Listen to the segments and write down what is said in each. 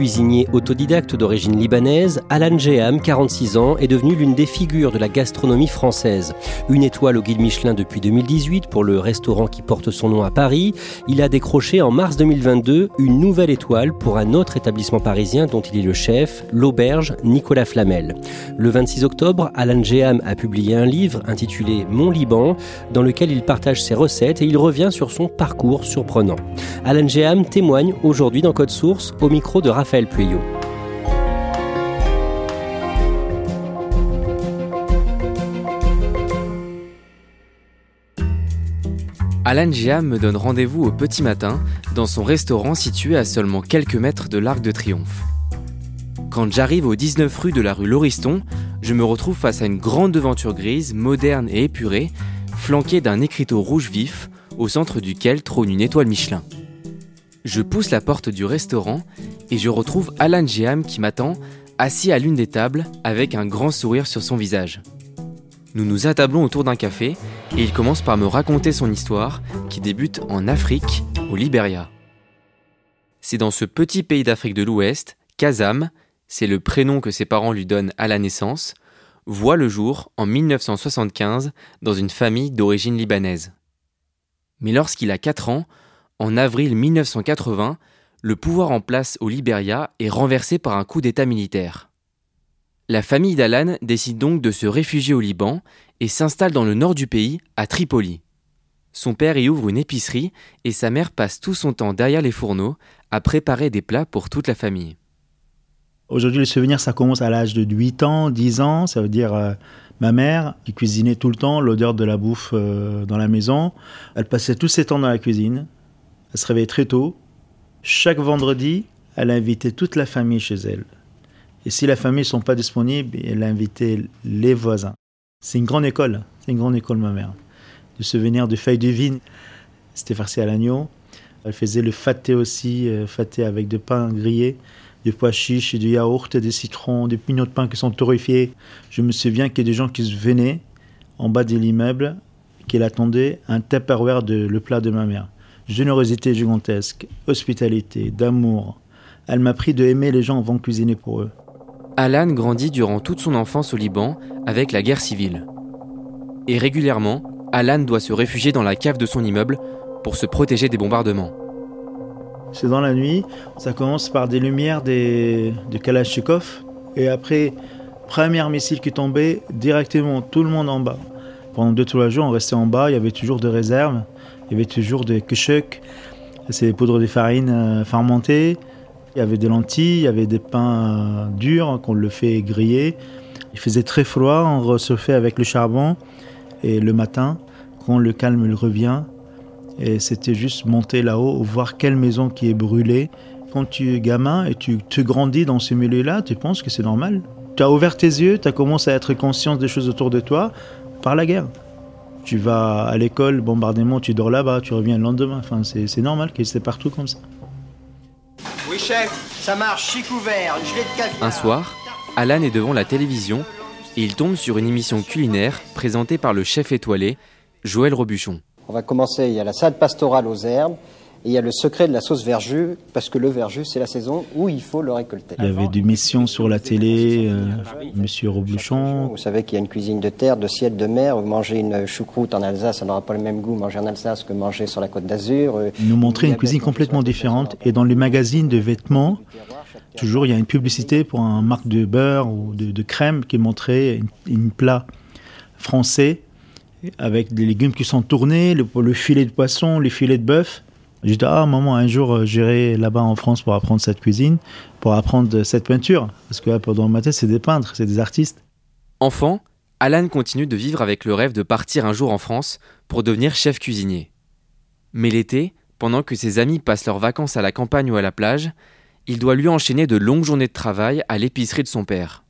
Cuisinier autodidacte d'origine libanaise, Alan Jeham, 46 ans, est devenu l'une des figures de la gastronomie française. Une étoile au guide Michelin depuis 2018 pour le restaurant qui porte son nom à Paris, il a décroché en mars 2022 une nouvelle étoile pour un autre établissement parisien dont il est le chef, l'auberge Nicolas Flamel. Le 26 octobre, Alan Jeham a publié un livre intitulé Mon Liban, dans lequel il partage ses recettes et il revient sur son parcours surprenant. Alan Jeham témoigne aujourd'hui dans Code Source au micro de Raphaël Raphaël. Alan Gia me donne rendez-vous au petit matin dans son restaurant situé à seulement quelques mètres de l'Arc de Triomphe. Quand j'arrive au 19 rue de la rue Lauriston, je me retrouve face à une grande devanture grise, moderne et épurée, flanquée d'un écriteau rouge vif, au centre duquel trône une étoile Michelin. Je pousse la porte du restaurant et je retrouve Alan Jeham qui m'attend, assis à l'une des tables avec un grand sourire sur son visage. Nous nous attablons autour d'un café et il commence par me raconter son histoire qui débute en Afrique, au Liberia. C'est dans ce petit pays d'Afrique de l'Ouest qu'Azam, c'est le prénom que ses parents lui donnent à la naissance, voit le jour en 1975 dans une famille d'origine libanaise. Mais lorsqu'il a 4 ans, en avril 1980, le pouvoir en place au Liberia est renversé par un coup d'État militaire. La famille d'Alan décide donc de se réfugier au Liban et s'installe dans le nord du pays, à Tripoli. Son père y ouvre une épicerie et sa mère passe tout son temps derrière les fourneaux à préparer des plats pour toute la famille. Aujourd'hui, le souvenir, ça commence à l'âge de 8 ans, 10 ans. Ça veut dire euh, ma mère qui cuisinait tout le temps, l'odeur de la bouffe euh, dans la maison. Elle passait tous ses temps dans la cuisine. Elle se réveillait très tôt. Chaque vendredi, elle invitait toute la famille chez elle. Et si la famille ne sont pas disponibles, elle invitait les voisins. C'est une grande école. C'est une grande école, ma mère. De souvenir de feuilles de vigne. C'était farci à l'agneau. Elle faisait le faté aussi, euh, faté avec de pain grillé, du pois chiches, du yaourt, des citrons, des pignons de pain qui sont torréfiés. Je me souviens qu'il y a des gens qui venaient en bas de l'immeuble, qui attendaient un tupperware de le plat de ma mère générosité gigantesque, hospitalité, d'amour. Elle m'a pris de aimer les gens avant de cuisiner pour eux. Alan grandit durant toute son enfance au Liban avec la guerre civile. Et régulièrement, Alan doit se réfugier dans la cave de son immeuble pour se protéger des bombardements. C'est dans la nuit, ça commence par des lumières des, de Kalachnikov, et après, premier missile qui tombait, directement tout le monde en bas. Pendant deux trois jours, on restait en bas, il y avait toujours des réserves. Il y avait toujours des kushuk, c'est des poudres de farine euh, fermentées. Il y avait des lentilles, il y avait des pains euh, durs qu'on le fait griller. Il faisait très froid, on recevait avec le charbon. Et le matin, quand le calme revient, et c'était juste monter là-haut, voir quelle maison qui est brûlée. Quand tu es gamin et tu, tu grandis dans ce milieu-là, tu penses que c'est normal. Tu as ouvert tes yeux, tu as commencé à être conscient des choses autour de toi par la guerre. Tu vas à l'école, bombardement, tu dors là-bas, tu reviens le lendemain. Enfin, c'est normal que c'est partout comme ça. Oui, chef, ça marche, chic ouvert, de Un soir, Alan est devant la télévision et il tombe sur une émission culinaire présentée par le chef étoilé, Joël Robuchon. On va commencer, il y a la salade pastorale aux herbes, et il y a le secret de la sauce verjus, parce que le verjus, c'est la saison où il faut le récolter. Il y avait des missions sur la télé, euh, Monsieur Robuchon. Vous savez qu'il y a une cuisine de terre, de ciel, de mer. Vous mangez une choucroute en Alsace, ça n'aura pas le même goût manger en Alsace que manger sur la côte d'Azur. Euh, nous montrer une cuisine complètement différente. Et dans les magazines de vêtements, toujours il y a une publicité pour un marque de beurre ou de, crème qui montrait une, plat français avec des légumes qui sont tournés, le, le filet de poisson, les filets de bœuf J'ai dit, ah maman, un jour euh, j'irai là-bas en France pour apprendre cette cuisine, pour apprendre cette peinture. Parce que pendant ma tête, c'est des peintres, c'est des artistes. Enfant, Alan continue de vivre avec le rêve de partir un jour en France pour devenir chef cuisinier. Mais l'été, pendant que ses amis passent leurs vacances à la campagne ou à la plage, il doit lui enchaîner de longues journées de travail à l'épicerie de son père.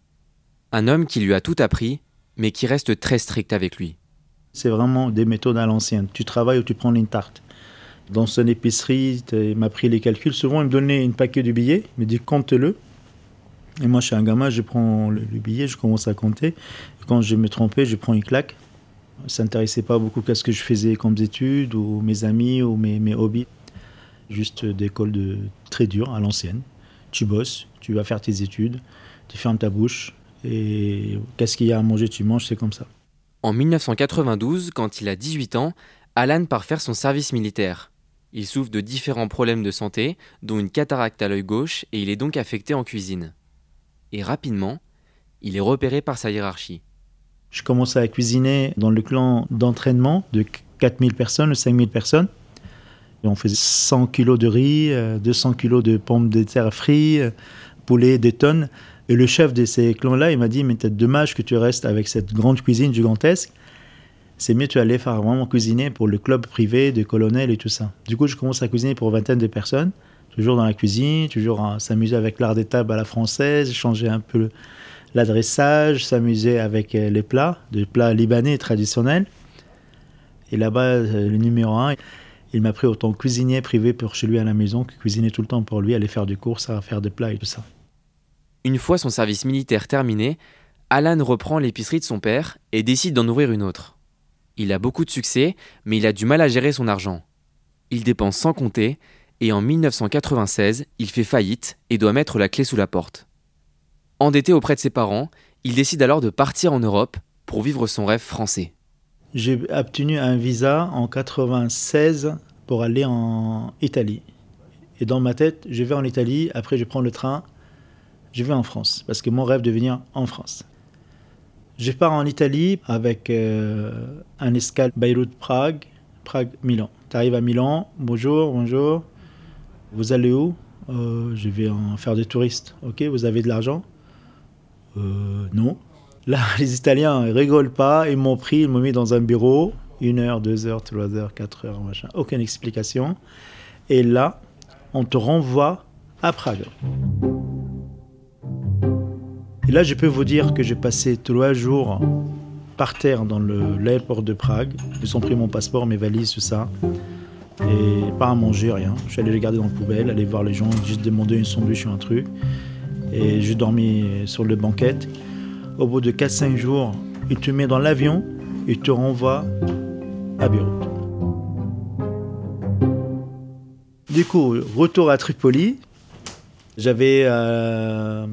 Un homme qui lui a tout appris, mais qui reste très strict avec lui. C'est vraiment des méthodes à l'ancienne. Tu travailles ou tu prends une tarte. Dans son épicerie, il m'a pris les calculs. Souvent, il me donnait une paquet de billets, il me dit compte-le. Et moi, je suis un gamin, je prends le, billet, je commence à compter. Quand je me trompais, je prends une claque. Ça ne s'intéressait pas beaucoup à ce que je faisais comme études, ou mes amis, ou mes, mes hobbies. Juste d'école de très dure, à l'ancienne. Tu bosses, tu vas faire tes études, tu fermes ta bouche, et qu'est-ce qu'il y a à manger, tu manges, c'est comme ça. En 1992, quand il a 18 ans, Alan part faire son service militaire. Il souffre de différents problèmes de santé, dont une cataracte à l'œil gauche, et il est donc affecté en cuisine et rapidement, il est repéré par sa hiérarchie. Je commençais à cuisiner dans le clan d'entraînement de 4000 personnes ou 5000 personnes. On faisait 100 kilos de riz, 200 euh, kilos de pommes de terre frites, euh, poulet, des tonnes. Et le chef de ces clans-là, il m'a dit, mais c'est dommage que tu restes avec cette grande cuisine gigantesque. C'est mieux tu allais faire vraiment cuisiner pour le club privé de colonels et tout ça. Du coup, je commence à cuisiner pour vingtaine de personnes toujours dans la cuisine, toujours s'amuser avec l'art des tables à la française, changer un peu l'adressage, s'amuser avec euh, les plats, des plats libanais traditionnels. Et là-bas, euh, le numéro un, il m'a pris autant cuisinier privé pour chez lui à la maison que cuisiner tout le temps pour lui, aller faire des courses, à faire des plats et tout ça. Une fois son service militaire terminé, Alan reprend l'épicerie de son père et décide d'en ouvrir une autre. Il a beaucoup de succès, mais il a du mal à gérer son argent. Il dépense sans compter et en 1996, il fait faillite et doit mettre la clé sous la porte. Endetté auprès de ses parents, il décide alors de partir en Europe pour vivre son rêve français. J'ai obtenu un visa en 1996 pour aller en Italie. Et dans ma tête, je vais en Italie, après je prends le train, je vais en France, parce que mon rêve de venir en France. Je pars en Italie avec euh, un escale Beyrouth-Prague, Prague-Milan. Tu arrives à Milan, bonjour, bonjour. Vous allez où? Euh, Je vais en faire des touristes. Ok, vous avez de l'argent? Euh, Non. Là, les Italiens ils rigolent pas. Ils m'ont pris, ils m'ont mis dans un bureau. Une heure, deux heures, trois heures, quatre heures, machin. Aucune explication. Et là, on te renvoie à Prague. Et là, je peux vous dire que j'ai passé trois jours par terre dans l'aéroport de Prague. Ils ont pris mon passeport, mes valises, tout ça. Et pas à manger, rien. Je suis allé les garder dans la poubelle, aller voir les gens, juste demander une sandwich ou un truc. Et j'ai dormi sur le banquette. Au bout de 4-5 jours, il te met dans l'avion et te renvoie à Beyrouth. Du coup, retour à Tripoli. J'avais euh,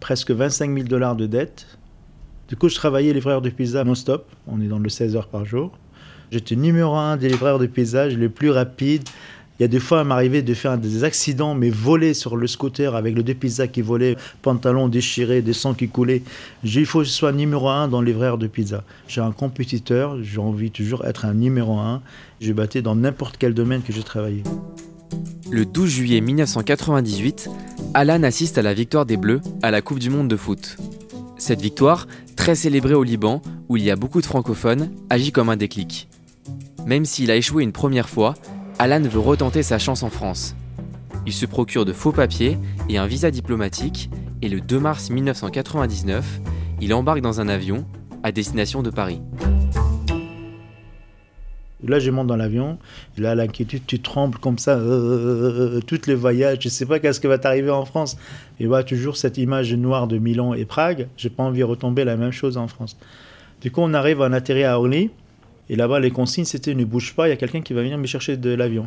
presque 25 000 dollars de dette. Du coup, je travaillais livreur de pizza non-stop. On est dans le 16 heures par jour. J'étais numéro un des livreurs de paysages, le plus rapide. Il y a des fois, il m'arrivait de faire des accidents, mais voler sur le scooter avec le deux qui volaient, pantalon déchiré, des sangs qui coulaient. Il faut que je sois numéro un dans les livreurs de pizza. J'ai un compétiteur, j'ai envie toujours d'être un numéro un. Je battais dans n'importe quel domaine que j'ai travaillé. Le 12 juillet 1998, Alan assiste à la victoire des Bleus à la Coupe du Monde de foot. Cette victoire, très célébrée au Liban, où il y a beaucoup de francophones, agit comme un déclic. Même s'il a échoué une première fois, Alan veut retenter sa chance en France. Il se procure de faux papiers et un visa diplomatique et le 2 mars 1999, il embarque dans un avion à destination de Paris. Là, je monte dans l'avion, là, l'inquiétude, tu trembles comme ça, euh, tous les voyages, je ne sais pas qu'est-ce qui va t'arriver en France. Et voilà, toujours cette image noire de Milan et Prague, j'ai pas envie de retomber la même chose en France. Du coup, on arrive, on atterrit à Orly, et là-bas, les consignes, c'était ne bouge pas, il y a quelqu'un qui va venir me chercher de l'avion.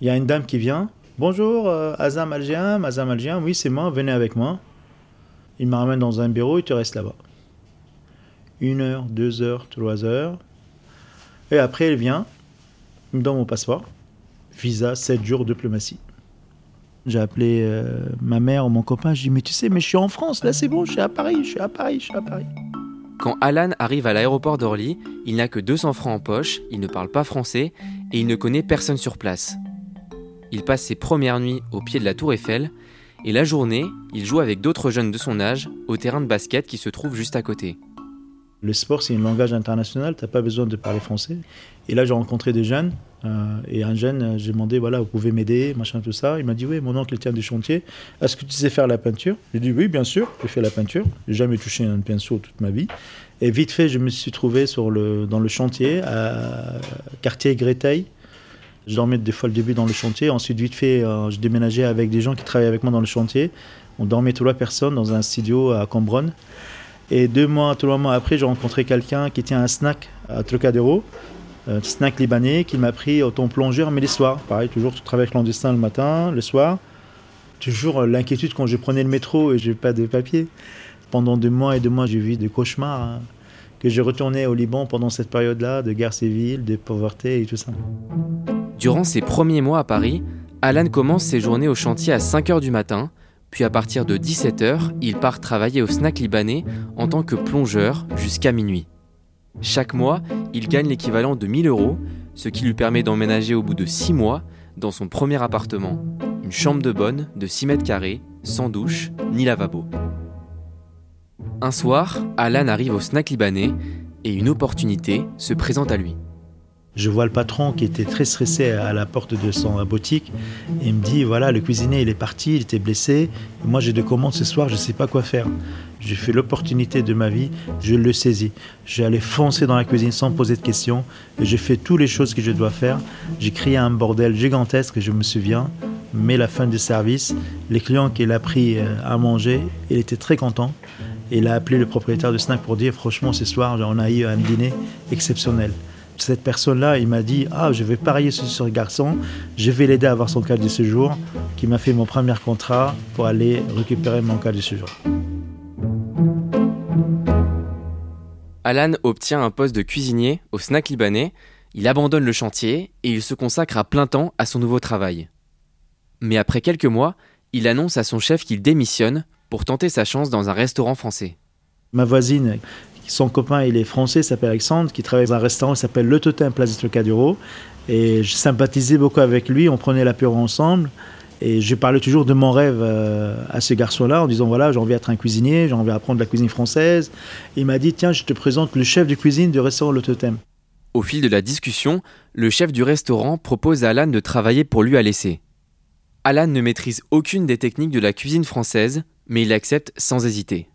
Il y a une dame qui vient. Bonjour, euh, Azam Algien, Azam Algien, oui, c'est moi, venez avec moi. Il me ramène dans un bureau, il te reste là-bas. Une heure, deux heures, trois heures. Et après, elle vient, me donne mon passeport. Visa, sept jours, diplomatie. J'ai appelé euh, ma mère ou mon copain, je dis, mais tu sais, mais je suis en France, là c'est bon, je suis à Paris, je suis à Paris, je suis à Paris. Quand Alan arrive à l'aéroport d'Orly, il n'a que 200 francs en poche, il ne parle pas français et il ne connaît personne sur place. Il passe ses premières nuits au pied de la tour Eiffel et la journée, il joue avec d'autres jeunes de son âge au terrain de basket qui se trouve juste à côté. Le sport, c'est un langage international, tu n'as pas besoin de parler français. Et là, j'ai rencontré des jeunes, euh, et un jeune, euh, j'ai demandé, voilà, vous pouvez m'aider, machin, tout ça. Il m'a dit, oui, mon oncle tient du chantier. Est-ce que tu sais faire la peinture? J'ai dit, oui, bien sûr, j'ai fait la peinture. J'ai jamais touché un pinceau toute ma vie. Et vite fait, je me suis trouvé dans le chantier, à quartier Gréteil. Je dormais des fois le début dans le chantier. Ensuite, vite fait, euh, je déménageais avec des gens qui travaillaient avec moi dans le chantier. On dormait trois personnes dans un studio à Cambronne. Et deux mois, trois mois après, j'ai rencontré quelqu'un qui tient un snack à Trocadéro, un snack libanais, qui m'a pris autant plongeur, mais les soirs. Pareil, toujours travail clandestin le matin, le soir. Toujours l'inquiétude quand je prenais le métro et je n'ai pas de papier. Pendant deux mois et deux mois, j'ai vu des cauchemars. Hein, que j'ai retourné au Liban pendant cette période-là, de guerre civile, de pauvreté et tout ça. Durant ses premiers mois à Paris, Alan commence ses journées au chantier à 5 h du matin puis à partir de 17h, il part travailler au snack libanais en tant que plongeur jusqu'à minuit. Chaque mois, il gagne l'équivalent de 1000 euros, ce qui lui permet d'emménager au bout de 6 mois dans son premier appartement, une chambre de bonne de 6 mètres carrés, sans douche ni lavabo. Un soir, Alan arrive au snack libanais et une opportunité se présente à lui. Je vois le patron qui était très stressé à la porte de son boutique. Et il me dit voilà, le cuisinier il est parti, il était blessé. moi j'ai deux commandes ce soir, je ne sais pas quoi faire. J'ai fait l'opportunité de ma vie, je le saisis. Allé foncer dans la cuisine sans poser de questions. Et j'ai fait toutes les choses que je dois faire. J'ai créé un bordel gigantesque, je me souviens. Mais la fin du service, les clients qu'il a pris euh, à manger, il était très content. Il a appelé le propriétaire de snack pour dire franchement ce soir on a eu un dîner exceptionnel cette personne-là, il m'a dit Ah, je vais parier sur ce garçon, je vais l'aider à avoir son cadre de séjour, qui m'a fait mon premier contrat pour aller récupérer mon cadre de séjour. Alan obtient un poste de cuisinier au snack libanais, il abandonne le chantier et il se consacre à plein temps à son nouveau travail. Mais après quelques mois, il annonce à son chef qu'il démissionne pour tenter sa chance dans un restaurant français. Ma voisine son copain, il est français, s'appelle Alexandre, qui travaille dans un restaurant qui s'appelle Le Totem Place de Trocadéro. Et je sympathisais beaucoup avec lui, on prenait l'apéro ensemble. Et je parlais toujours de mon rêve euh, à ce garçon-là en disant voilà, j'ai envie d'être un cuisinier, j'ai envie d'apprendre la cuisine française. il m'a dit tiens, je te présente le chef de cuisine du restaurant Le Totem. Au fil de la discussion, le chef du restaurant propose à Alan de travailler pour lui à l'essai. Alan ne maîtrise aucune des techniques de la cuisine française, mais il accepte sans hésiter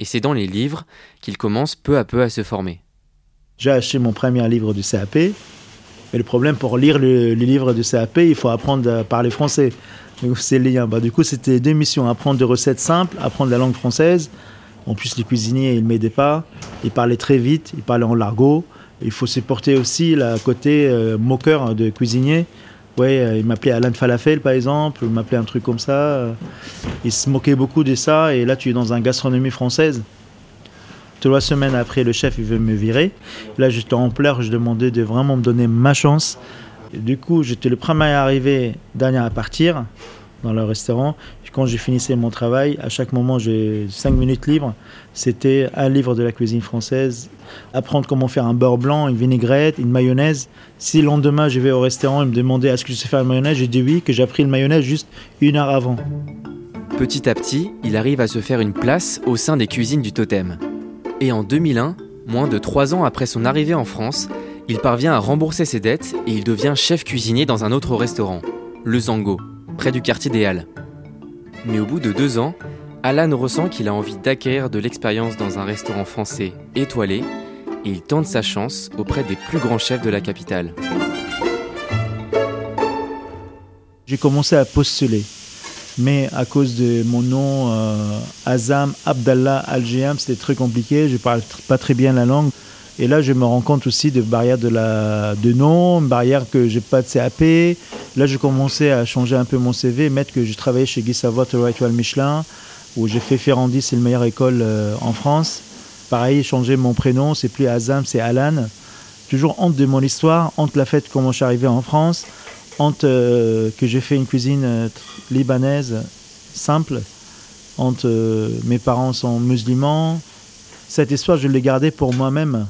et c'est dans les livres qu'il commence peu à peu à se former. J'ai acheté mon premier livre du CAP, mais le problème pour lire le, livre du CAP, il faut apprendre à parler français. C'est lien. Bah, du coup, c'était deux missions apprendre des recettes simples, apprendre la langue française. En plus, les cuisiniers, ils ne m'aidaient pas. Ils parlaient très vite, ils parlaient en largot. Il faut supporter aussi le côté euh, moqueur de cuisinier. Ouais, euh, il m'appelait Alan Falafel par exemple, il m'appelait un truc comme ça. Euh, il se moquait beaucoup de ça et là tu es dans un gastronomie française. Trois semaines après, le chef il veut me virer. Là j'étais en pleurs, je demandais de vraiment me donner ma chance. du coup j'étais le premier à arriver, dernier à partir dans le restaurant quand j'ai finissé mon travail, à chaque moment, j'ai 5 minutes libres. C'était un livre de la cuisine française, apprendre comment faire un beurre blanc, une vinaigrette, une mayonnaise. Si le lendemain, je vais au restaurant et me demandait est-ce que je sais faire une mayonnaise, j'ai dit oui, que j'ai appris le mayonnaise juste une heure avant. Petit à petit, il arrive à se faire une place au sein des cuisines du totem. Et en 2001, moins de 3 ans après son arrivée en France, il parvient à rembourser ses dettes et il devient chef cuisinier dans un autre restaurant, le Zango, près du quartier des Halles. Mais au bout de deux ans, Alan ressent qu'il a envie d'acquérir de l'expérience dans un restaurant français étoilé et il tente sa chance auprès des plus grands chefs de la capitale. J'ai commencé à postuler, mais à cause de mon nom, euh, Azam Abdallah al c'était très compliqué, je parle pas très bien la langue. Et là, je me rends compte aussi de barrières de, la, de nom, barrière que j'ai pas de CAP. Là, j'ai commencé à changer un peu mon CV, mettre que j'ai travaillé chez Guy Savoie, Étoile Michelin, où j'ai fait Ferrandi, c'est la meilleure école euh, en France. Pareil, changer mon prénom, c'est plus Azam, c'est Alan. Toujours honte de mon histoire, honte la fête comment je suis arrivé en France, honte euh, que j'ai fait une cuisine euh, libanaise simple, honte mes parents sont musulmans, Cette histoire, je l'ai gardée pour moi-même.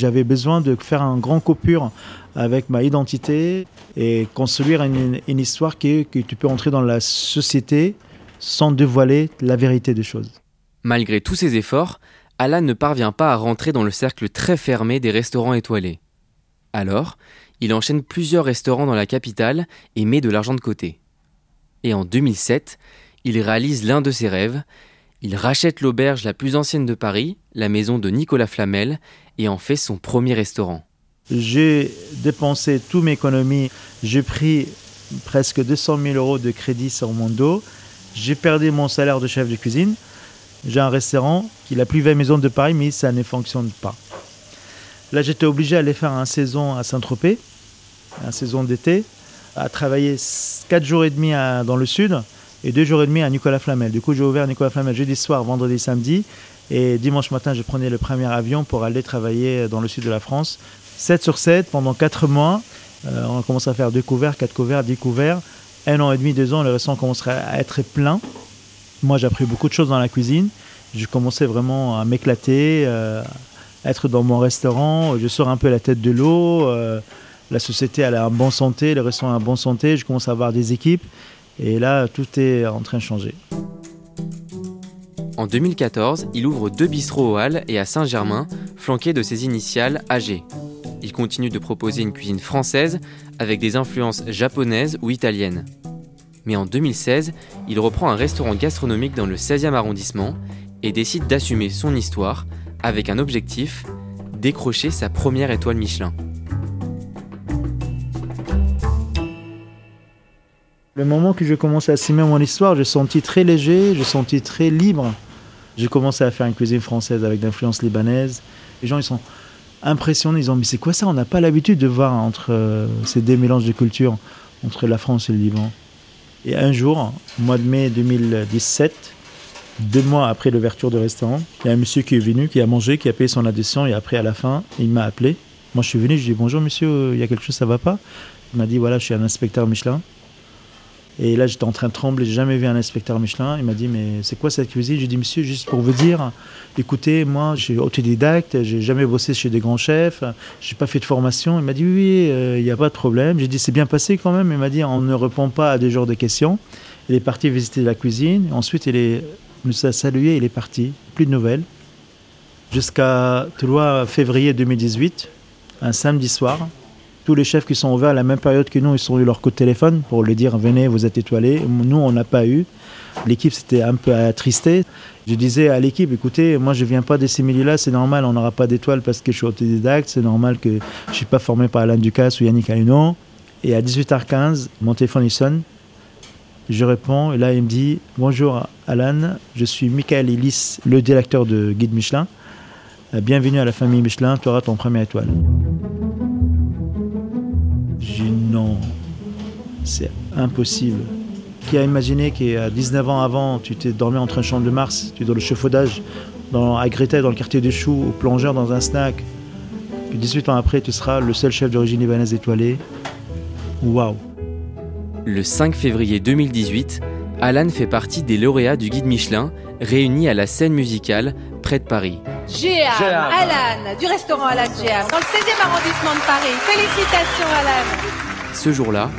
J'avais besoin de faire un grand coupure avec ma identité et construire une, histoire qui, que tu peux entrer dans la société sans dévoiler la vérité des choses. Malgré tous ces efforts, Alan ne parvient pas à rentrer dans le cercle très fermé des restaurants étoilés. Alors, il enchaîne plusieurs restaurants dans la capitale et met de l'argent de côté. Et en 2007, il réalise l'un de ses rêves. Il rachète l'auberge la plus ancienne de Paris, la maison de Nicolas Flamel, et en fait son premier restaurant. J'ai dépensé toute mes économies. J'ai pris presque 200 000 euros de crédit sur mon dos. J'ai perdu mon salaire de chef de cuisine. J'ai un restaurant qui est la plus belle maison de Paris, mais ça ne fonctionne pas. Là, j'étais obligé d'aller faire une saison à Saint-Tropez, une saison d'été, à travailler 4 jours et demi dans le sud et 2 jours et demi à Nicolas Flamel. Du coup, j'ai ouvert Nicolas Flamel jeudi soir, vendredi, samedi. Et dimanche matin, je prenais le premier avion pour aller travailler dans le sud de la France. 7 sur 7 pendant 4 mois. Euh, on a commencé à faire 2 couverts, 4 couverts, 10 couverts. Un an et demi, 2 ans, le restaurant commencerait à être plein. Moi, j'ai appris beaucoup de choses dans la cuisine. Je commençais vraiment à m'éclater, euh, être dans mon restaurant. Je sors un peu la tête de l'eau. Euh, la société elle est en bonne santé, le restaurant est en bonne santé. Je commence à avoir des équipes. Et là, tout est en train de changer. En 2014, il ouvre deux bistrots au Halles et à Saint-Germain, flanqués de ses initiales AG. Il continue de proposer une cuisine française avec des influences japonaises ou italiennes. Mais en 2016, il reprend un restaurant gastronomique dans le 16e arrondissement et décide d'assumer son histoire avec un objectif, décrocher sa première étoile Michelin. Le moment que je commençais à assumer mon histoire, je senti très léger, je senti très libre? J'ai commencé à faire une cuisine française avec d'influence libanaise. Les gens, ils sont impressionnés. Ils disent, mais c'est quoi ça? On n'a pas l'habitude de voir entre euh, ces deux mélanges de cultures entre la France et le Liban. Et un jour, au mois de mai 2017, deux mois après l'ouverture du restaurant, il y a un monsieur qui est venu, qui a mangé, qui a payé son addition et après, à la fin, il m'a appelé. Moi, je suis venu, je lui ai dit bonjour monsieur, il y a quelque chose, ça va pas Il m'a dit voilà, je suis un inspecteur Michelin. Et là, j'étais en train de trembler. J'ai jamais vu un inspecteur Michelin. Il m'a dit, mais c'est quoi cette cuisine? J'ai dit, monsieur, juste pour vous dire, écoutez, moi, je suis autodidacte, j'ai jamais bossé chez des grands chefs, j'ai pas fait de formation. Il m'a dit, oui, euh, il n'y a pas de problème. J'ai dit, c'est bien passé quand même. Il m'a dit, on ne répond pas à des genres de questions. Il est parti visiter la cuisine. Ensuite, il nous a salué, il est parti. Plus de nouvelles. Jusqu'à 3 février 2018, un samedi soir, tous les chefs qui sont ouverts à la même période que nous, ils ont eu leur coup de téléphone pour lui dire venez, vous êtes étoilés. Nous, on n'a pas eu. L'équipe s'était un peu attristée. Je disais à l'équipe, écoutez, moi je viens pas de ces milieux-là, c'est normal, on n'aura pas d'étoiles parce que je suis autodidacte, c'est normal que je suis pas formé par Alain Ducasse ou Yannick Aluno. Et à 18h15, mon téléphone il sonne. Je réponds et là il me dit Bonjour Alan, je suis Michael Ellis, le directeur de Guide Michelin. Bienvenue à la famille Michelin, tu auras ton premier étoile. C'est impossible. Qui a imaginé qu'à 19 ans avant, tu t'es dormi entre un champ de Mars, tu es dans le chauffaudage, dans, à Greta, dans le quartier des Choux, au plongeur, dans un snack. Que 18 ans après, tu seras le seul chef d'origine libanaise étoilé. Waouh! Le 5 février 2018, Alan fait partie des lauréats du guide Michelin réunis à la scène musicale près de Paris. Géam, Alan, du restaurant Alan Géam, dans le 16e arrondissement de Paris. Félicitations Alan. Ce jour-là,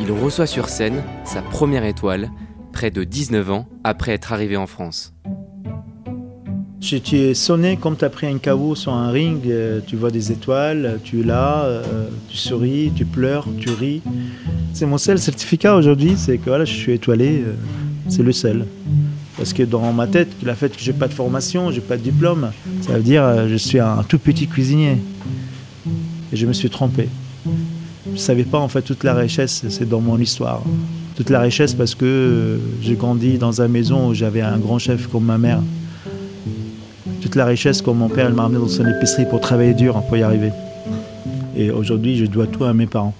il reçoit sur scène sa première étoile, près de 19 ans après être arrivé en France. Tu es sonné comme tu as pris un caveau sur un ring, euh, tu vois des étoiles, tu es là, euh, tu souris, tu pleures, tu ris. C'est mon seul certificat aujourd'hui, c'est que voilà, je suis étoilé, euh, c'est le seul. Parce que dans ma tête, le fait que j'ai pas de formation, j'ai pas de diplôme, ça veut dire que je suis un tout petit cuisinier. Et je me suis trompé. Je savais pas en fait toute la richesse, c'est dans mon histoire. Toute la richesse parce que j'ai grandi dans une maison où j'avais un grand chef comme ma mère toute la richesse comme mon père m'a amené dans son épicerie pour travailler dur pour y arriver. Et aujourd'hui, je dois tout à mes parents.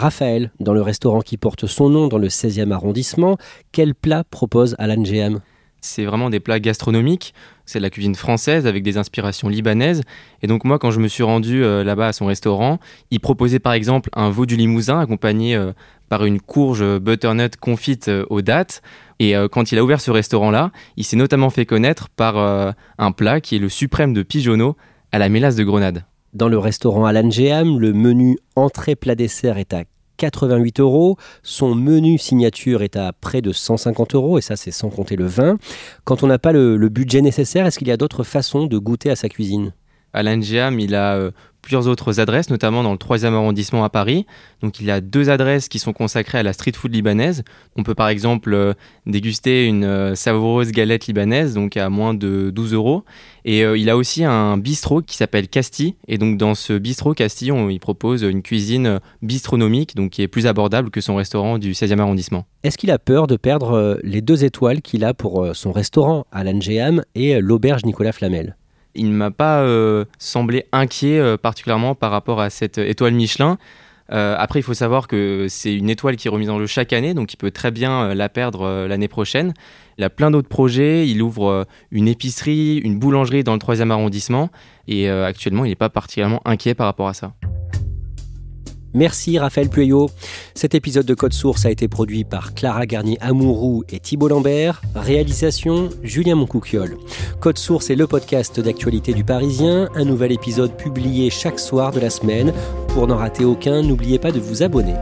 Raphaël, dans le restaurant qui porte son nom dans le 16e arrondissement, quel plat propose Alan Géam C'est vraiment des plats gastronomiques, c'est de la cuisine française avec des inspirations libanaises. Et donc moi, quand je me suis rendu euh, là-bas à son restaurant, il proposait par exemple un veau du Limousin accompagné euh, par une courge butternut confite euh, aux dattes. Et quand il a ouvert ce restaurant-là, il s'est notamment fait connaître par un plat qui est le suprême de pigeonneau à la mélasse de grenade. Dans le restaurant Alan Géam, le menu entrée plat dessert est à 88 euros. Son menu signature est à près de 150 euros, et ça c'est sans compter le vin. Quand on n'a pas le budget nécessaire, est-ce qu'il y a d'autres façons de goûter à sa cuisine? Alain Giam, il a euh, plusieurs autres adresses, notamment dans le 3e arrondissement à Paris. Donc il a deux adresses qui sont consacrées à la street food libanaise. On peut par exemple euh, déguster une euh, savoureuse galette libanaise, donc à moins de 12 euros. Et il a aussi un bistrot qui s'appelle Casti. Et donc dans ce bistrot Casti, on, il propose une cuisine bistronomique, donc qui est plus abordable que son restaurant du 16e arrondissement. Est-ce qu'il a peur de perdre les deux étoiles qu'il a pour son restaurant Alain Géam et l'auberge Nicolas Flamel? Il ne m'a pas euh, semblé inquiet euh, particulièrement par rapport à cette étoile Michelin. Euh, après, il faut savoir que c'est une étoile qui est remise en jeu chaque année, donc il peut très bien la perdre l'année prochaine. Il a plein d'autres projets. Il ouvre une épicerie, une boulangerie dans le 3e arrondissement. Et actuellement, il n'est pas particulièrement inquiet par rapport à ça. Merci Raphaël Pueyo. Cet épisode de Code Source a été produit par Clara Garnier-Amouroux et Thibault Lambert. Réalisation Julien Moncouquiole. Code Source est le podcast d'actualité du Parisien. Un nouvel épisode publié chaque soir de la semaine. Pour n'en rater aucun, n'oubliez pas de vous abonner.